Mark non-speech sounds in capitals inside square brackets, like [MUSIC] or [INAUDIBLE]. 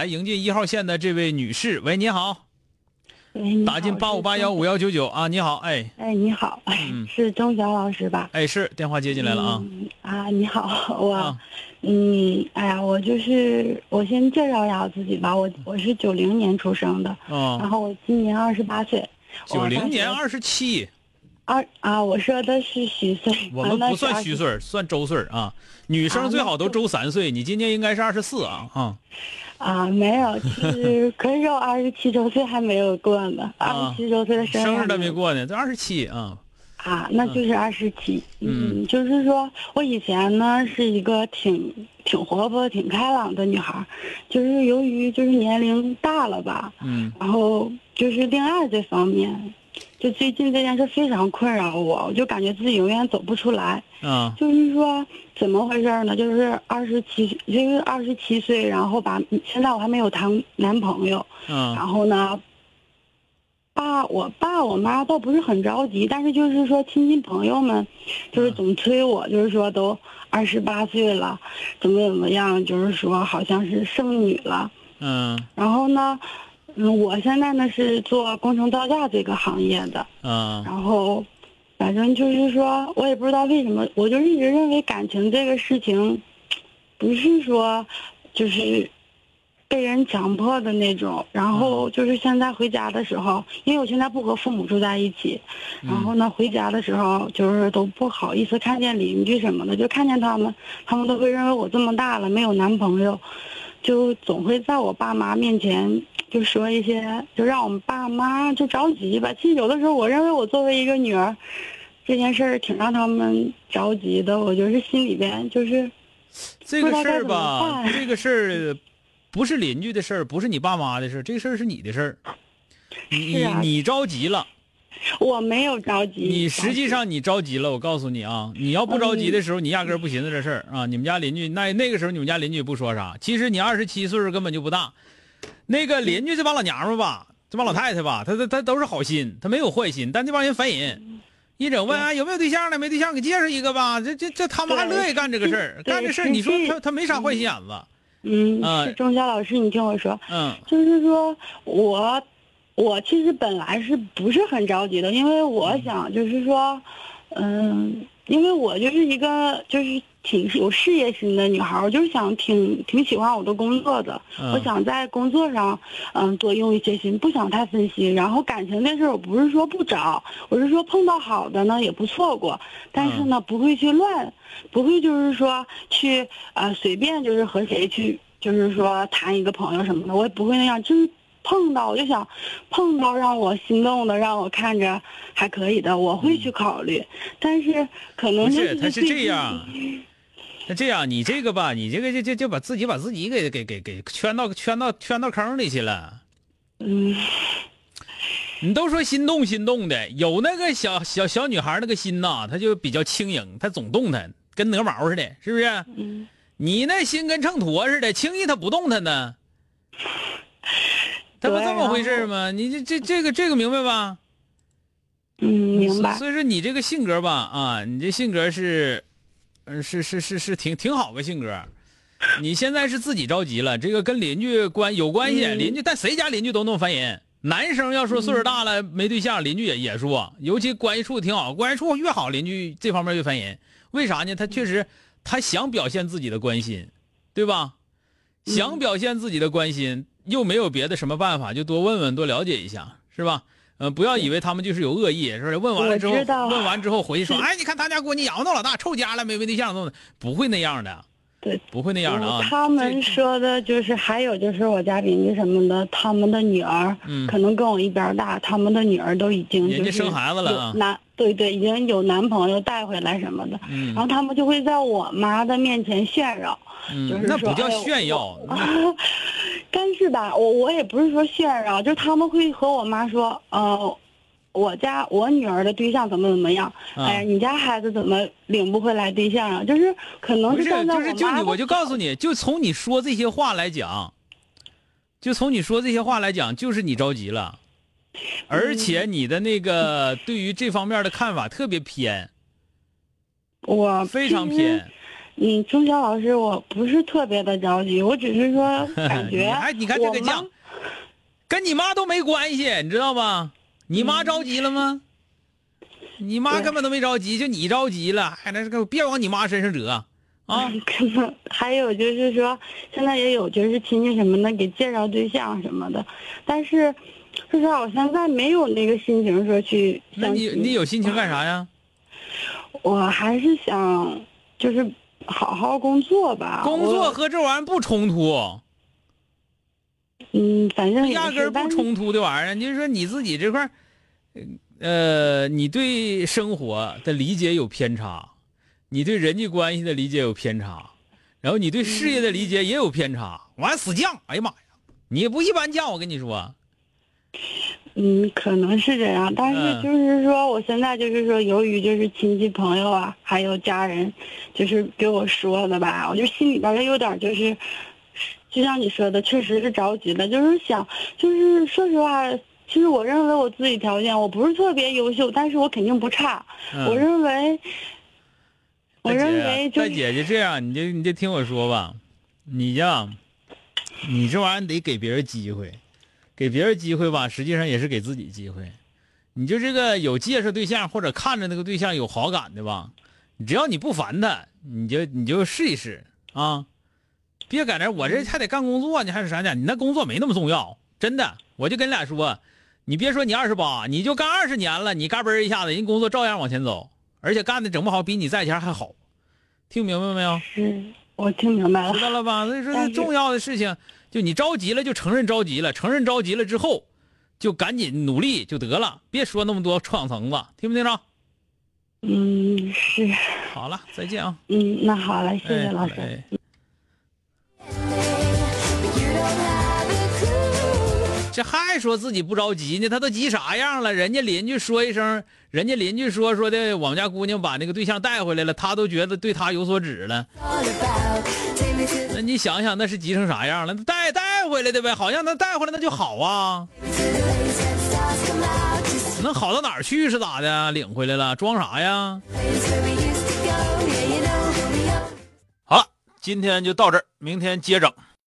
来迎接一号线的这位女士，喂，你好，打进八五八幺五幺九九。啊，你好，哎，哎，你好，嗯。是钟晓老师吧？哎，是电话接进来了啊，嗯啊，你好，[LAUGHS] 我，啊。嗯，哎呀，我就是我先介绍一下我自己吧，我我是九零年出生的，然哦，后我今年二十八岁。九零年二十七，二啊，我说的是虚岁，我们不算虚岁。算周岁啊。女生最好都周三岁，你今年应该是二十四啊啊。啊，没有，其实 [LAUGHS] 可是我二十七周岁还没有过呢，二十七周岁的生日还生日都没过呢，这二十七啊。啊，那就是二十七。嗯嗯，就是说我以前呢是一个挺挺活泼、挺开朗的女孩，就是由于就是年龄大了吧，嗯然后就是恋爱这方面，就最近这件事非常困扰我，我就感觉自己永远走不出来。嗯就是说怎么回事呢？就是二十七，就是二十七岁，然后把现在我还没有谈男朋友，然啊后呢，爸，我爸我妈倒不是很着急，但是就是说亲戚朋友们，就是总催我，就是说都二十八岁了，怎么怎么样，就是说好像是剩女了。嗯然后呢，嗯，我现在呢是做工程造价这个行业的，啊。然后，反正就是说我也不知道为什么，我就一直认为感情这个事情，不是说就是被人强迫的那种。然后就是现在回家的时候，因为我现在不和父母住在一起，然后呢回家的时候就是都不好意思看见邻居什么的，就看见他们，他们都会认为我这么大了没有男朋友，就总会在我爸妈面前就说一些，就让我们爸妈就着急吧。其实有的时候，我认为我作为一个女儿，这件事儿挺让他们着急的。我就是心里边就是，这个事儿吧，这个事儿不是邻居的事儿，不是你爸妈的事儿，这个事儿是你的事儿。你啊你你着急了，我没有着急。你实际上你着急了。我告诉你啊，你要不着急的时候，你压根儿不寻思这事儿啊。你们家邻居那那个时候你们家邻居也不说啥。其实你二十七岁根本就不大，那个邻居这帮老娘们儿吧，这帮老太太吧，她她她都是好心，她没有坏心，但这帮人烦人。一整问啊有没有对象呢？没对象给介绍一个吧。这这这他们还乐意干这个事儿，干这事儿你说是他他没啥坏心眼子。嗯，钟晓老师，你听我说，嗯就是说我，我其实本来是不是很着急的，因为我想就是说，嗯，因为我就是一个就是挺有事业心的女孩，我就是想挺挺喜欢我的工作的，嗯我想在工作上，嗯，多用一些心，不想太分心。然后感情这事儿，我不是说不找，我是说碰到好的呢也不错过，但是呢不会去乱，不会就是说去呃随便就是和谁去就是说谈一个朋友什么的，我也不会那样，就是。碰到我就想，碰到让我心动的，让我看着还可以的，我会去考虑。但是可能，就是他是这样。那这样，你这个吧，你这个就就就把自己把自己给给给给圈到圈到圈到坑里去了。嗯，你都说心动心动的，有那个小小小女孩那个心呐，她就比较轻盈，她总动弹，跟鹅毛似的，是不是？嗯，你那心跟秤砣似的，轻易她不动弹呢。它不这么回事吗？你这这这个这个明白吧？嗯，明白。所以说你这个性格吧，啊，你这性格是，嗯，是是是是挺挺好个性格。你现在是自己着急了，这个跟邻居关有关系，嗯邻居但谁家邻居都那么烦人。男生要说岁数大了没对象，邻居也也说，尤其关系处挺好，关系处越好，邻居这方面越烦人。为啥呢？他确实他想表现自己的关心，对吧？想表现自己的关心，又没有别的什么办法，就多问问，多了解一下，是吧？呃，不要以为他们就是有恶意，是不是？问完了之后，问完之后回去说，哎，你看他家闺女养活那老大，臭家了，没没对象，弄的，不会那样的，对，不会那样的啊。他们说的就是，还有就是我家邻居什么的，他们的女儿，嗯可能跟我一边大，他们的女儿都已经人家生孩子了啊男对对，已经有男朋友带回来什么的，嗯然后他们就会在我妈的面前炫耀，就嗯，是那不叫炫耀，[LAUGHS] 但是吧，我我也不是说炫耀，就是他们会和我妈说，呃，我家我女儿的对象怎么怎么样，啊哎呀，你家孩子怎么领不回来对象啊？就是可能不是，站在就是就你，妈我就告诉你，就从你说这些话来讲，就从你说这些话来讲，就是你着急了，而且你的那个对于这方面的看法特别偏，我非常偏。嗯，钟晓老师，我不是特别的着急，我只是说 [LAUGHS] 感觉哎你看这个犟，跟你妈都没关系，你知道吧？你妈着急了吗？你妈根本都没着急，就你着急了，哎那是个别往你妈身上折啊！[LAUGHS] 可能还有就是说，现在也有就是亲戚什么的给介绍对象什么的，但是说实话，我现在没有那个心情说去那你。你有心情干啥呀？我还是想就是好好工作吧。工作和这玩意儿不冲突。嗯，反正压根儿不冲突的玩意儿。就是说你自己这块儿，呃，你对生活的理解有偏差，你对人际关系的理解有偏差，然后你对事业的理解也有偏差，完死犟，哎呀妈呀，你不一般犟，我跟你说，嗯，可能是这样，但嗯。是就是说，我现在就是说，由于就是亲戚朋友啊，还有家人，就是给我说的吧，我就心里边儿有点就是，就像你说的，确实是着急的，就是想，就是说实话，其实我认为我自己条件我不是特别优秀，但是我肯定不差，嗯。我认为，我认为就是姐姐这样，你就你就听我说吧，你呀，你这玩意儿得给别人机会，给别人机会吧，实际上也是给自己机会。你就这个有介绍对象或者看着那个对象有好感的吧，只要你不烦他，你就你就试一试啊，别搁那我这还得干工作呢，还是啥呢？你那工作没那么重要，真的。我就跟你俩说，你别说你二十八，你就干二十年了，你嘎嘣一下子，人工作照样往前走，而且干的整不好比你在前还好。听明白没有？是我听明白了知，道了吧？所以说，这重要的事情，就你着急了，就承认着急了，承认着急了之后，就赶紧努力就得了，别说那么多创层子，听没听着？嗯，是，好了，再见啊！嗯，那好了，谢谢哎老师。哎这还说自己不着急呢，他都急啥样了？人家邻居说一声，人家邻居说说的，我们家姑娘把那个对象带回来了，他都觉得对他有所指了。那你想想，那是急成啥样了？带带回来的呗，好像那带回来那就好啊，能好到哪儿去是咋的？领回来了，装啥呀？好了，今天就到这儿，明天接着。